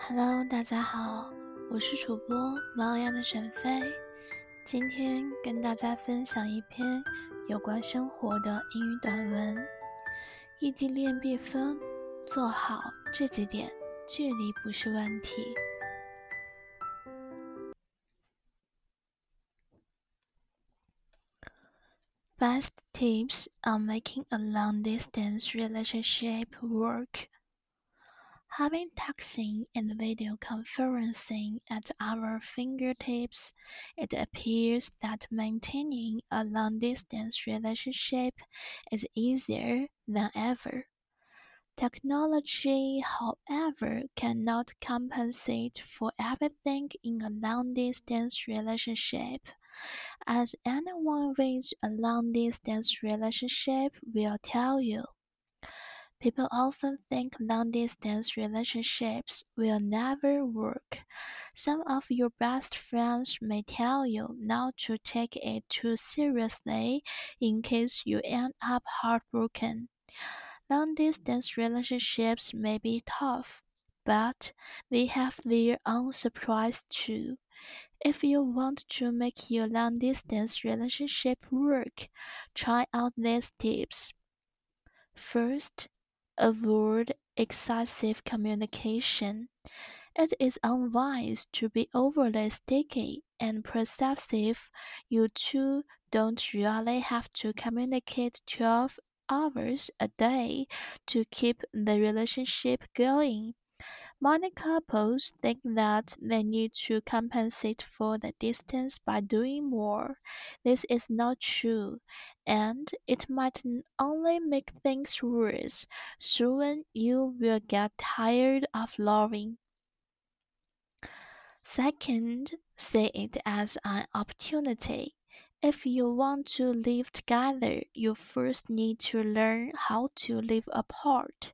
Hello，大家好，我是主播猫一样的沈飞，今天跟大家分享一篇有关生活的英语短文。异地恋必分，做好这几点，距离不是问题。Best tips on making a long distance relationship work. Having texting and video conferencing at our fingertips, it appears that maintaining a long distance relationship is easier than ever. Technology, however, cannot compensate for everything in a long distance relationship, as anyone with a long distance relationship will tell you. People often think long distance relationships will never work. Some of your best friends may tell you not to take it too seriously in case you end up heartbroken. Long distance relationships may be tough, but they have their own surprise too. If you want to make your long distance relationship work, try out these tips. First, Avoid excessive communication. It is unwise to be overly sticky and perceptive. You two don't really have to communicate 12 hours a day to keep the relationship going. Many couples think that they need to compensate for the distance by doing more. This is not true, and it might only make things worse. Soon you will get tired of loving. Second, see it as an opportunity. If you want to live together, you first need to learn how to live apart.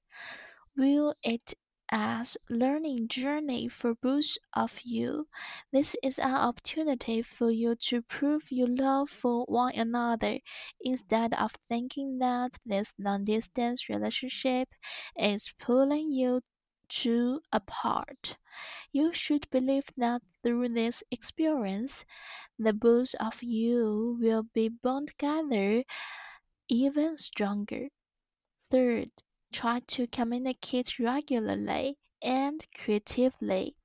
Will it as learning journey for both of you. This is an opportunity for you to prove your love for one another instead of thinking that this long-distance relationship is pulling you two apart. You should believe that through this experience, the both of you will be bound together even stronger. Third, Try to communicate regularly and creatively.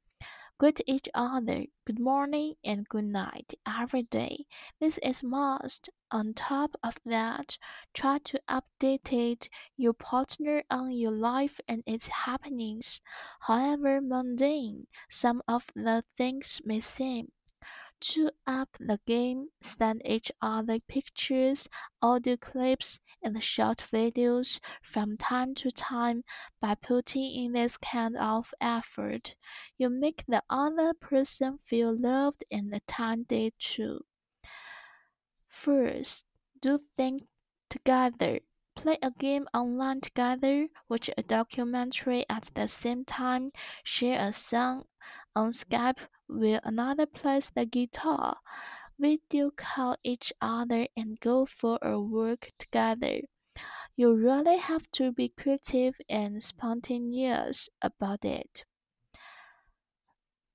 Greet each other good morning and good night every day. This is must. On top of that, try to update your partner on your life and its happenings. However mundane some of the things may seem, to up the game, send each other pictures, audio clips, and short videos from time to time by putting in this kind of effort. You make the other person feel loved and attended to. First, do things together. Play a game online together, watch a documentary at the same time, share a song on Skype will another plays the guitar. Video call each other and go for a walk together. You really have to be creative and spontaneous about it.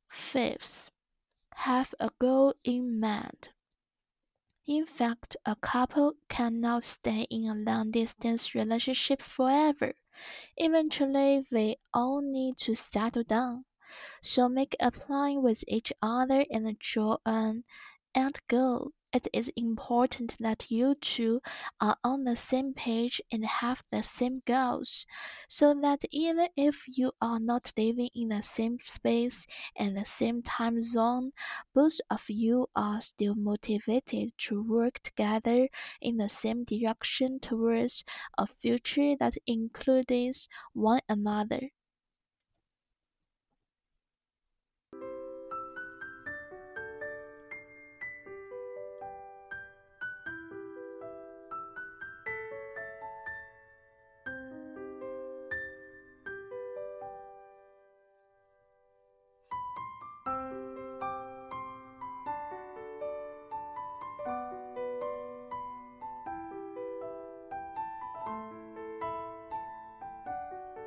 Fifth, have a goal in mind. In fact, a couple cannot stay in a long distance relationship forever. Eventually, they all need to settle down. So make a plan with each other and draw an end goal. It is important that you two are on the same page and have the same goals, so that even if you are not living in the same space and the same time zone, both of you are still motivated to work together in the same direction towards a future that includes one another.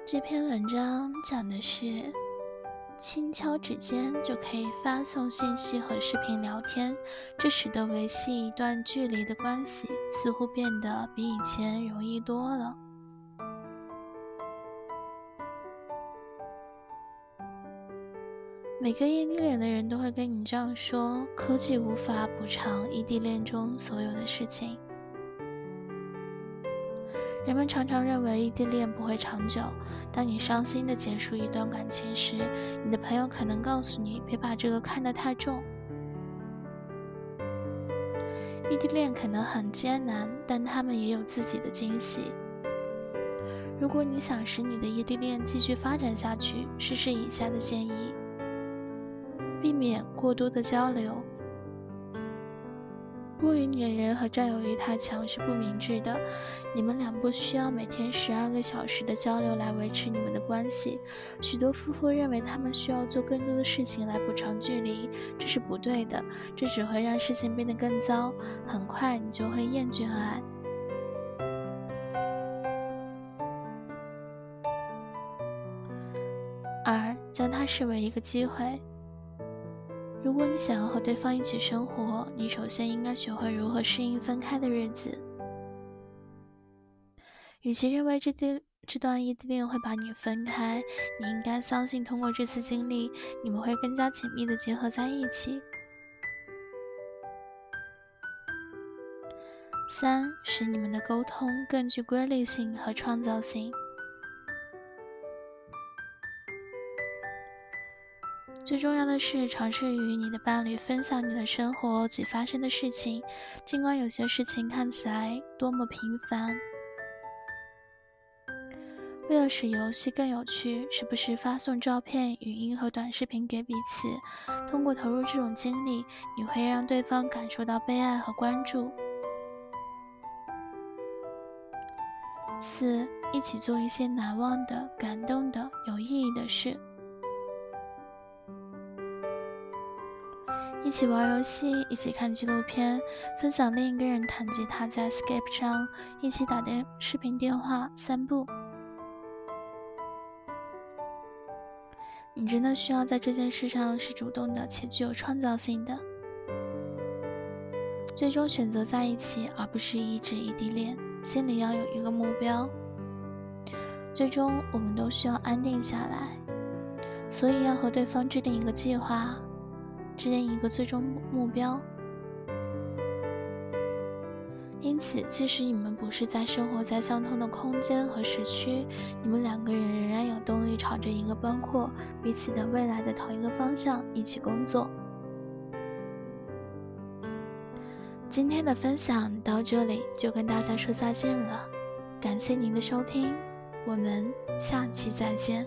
这篇文章讲的是轻敲指尖就可以发送信息和视频聊天，这使得维系一段距离的关系似乎变得比以前容易多了。每个异地恋的人都会跟你这样说：科技无法补偿异地恋中所有的事情。人们常常认为异地恋不会长久。当你伤心的结束一段感情时，你的朋友可能告诉你别把这个看得太重。异地恋可能很艰难，但他们也有自己的惊喜。如果你想使你的异地恋继续发展下去，试试以下的建议：避免过多的交流。过于粘人和占有欲太强是不明智的。你们俩不需要每天十二个小时的交流来维持你们的关系。许多夫妇认为他们需要做更多的事情来补偿距离，这是不对的。这只会让事情变得更糟。很快你就会厌倦爱。二，将它视为一个机会。如果你想要和对方一起生活，你首先应该学会如何适应分开的日子。与其认为这段这段异地恋会把你分开，你应该相信通过这次经历，你们会更加紧密的结合在一起。三，使你们的沟通更具规律性和创造性。最重要的是，尝试与你的伴侣分享你的生活及发生的事情，尽管有些事情看起来多么平凡。为了使游戏更有趣，时不时发送照片、语音和短视频给彼此。通过投入这种精力，你会让对方感受到被爱和关注。四，一起做一些难忘的、感动的、有意义的事。一起玩游戏，一起看纪录片，分享另一个人弹吉他在 Skype 上，一起打电视频电话，散步。你真的需要在这件事上是主动的且具有创造性的。最终选择在一起，而不是一直异地恋，心里要有一个目标。最终，我们都需要安定下来，所以要和对方制定一个计划。制定一个最终目标。因此，即使你们不是在生活在相同的空间和时区，你们两个人仍然有动力朝着一个包括彼此的未来的同一个方向一起工作。今天的分享到这里就跟大家说再见了，感谢您的收听，我们下期再见。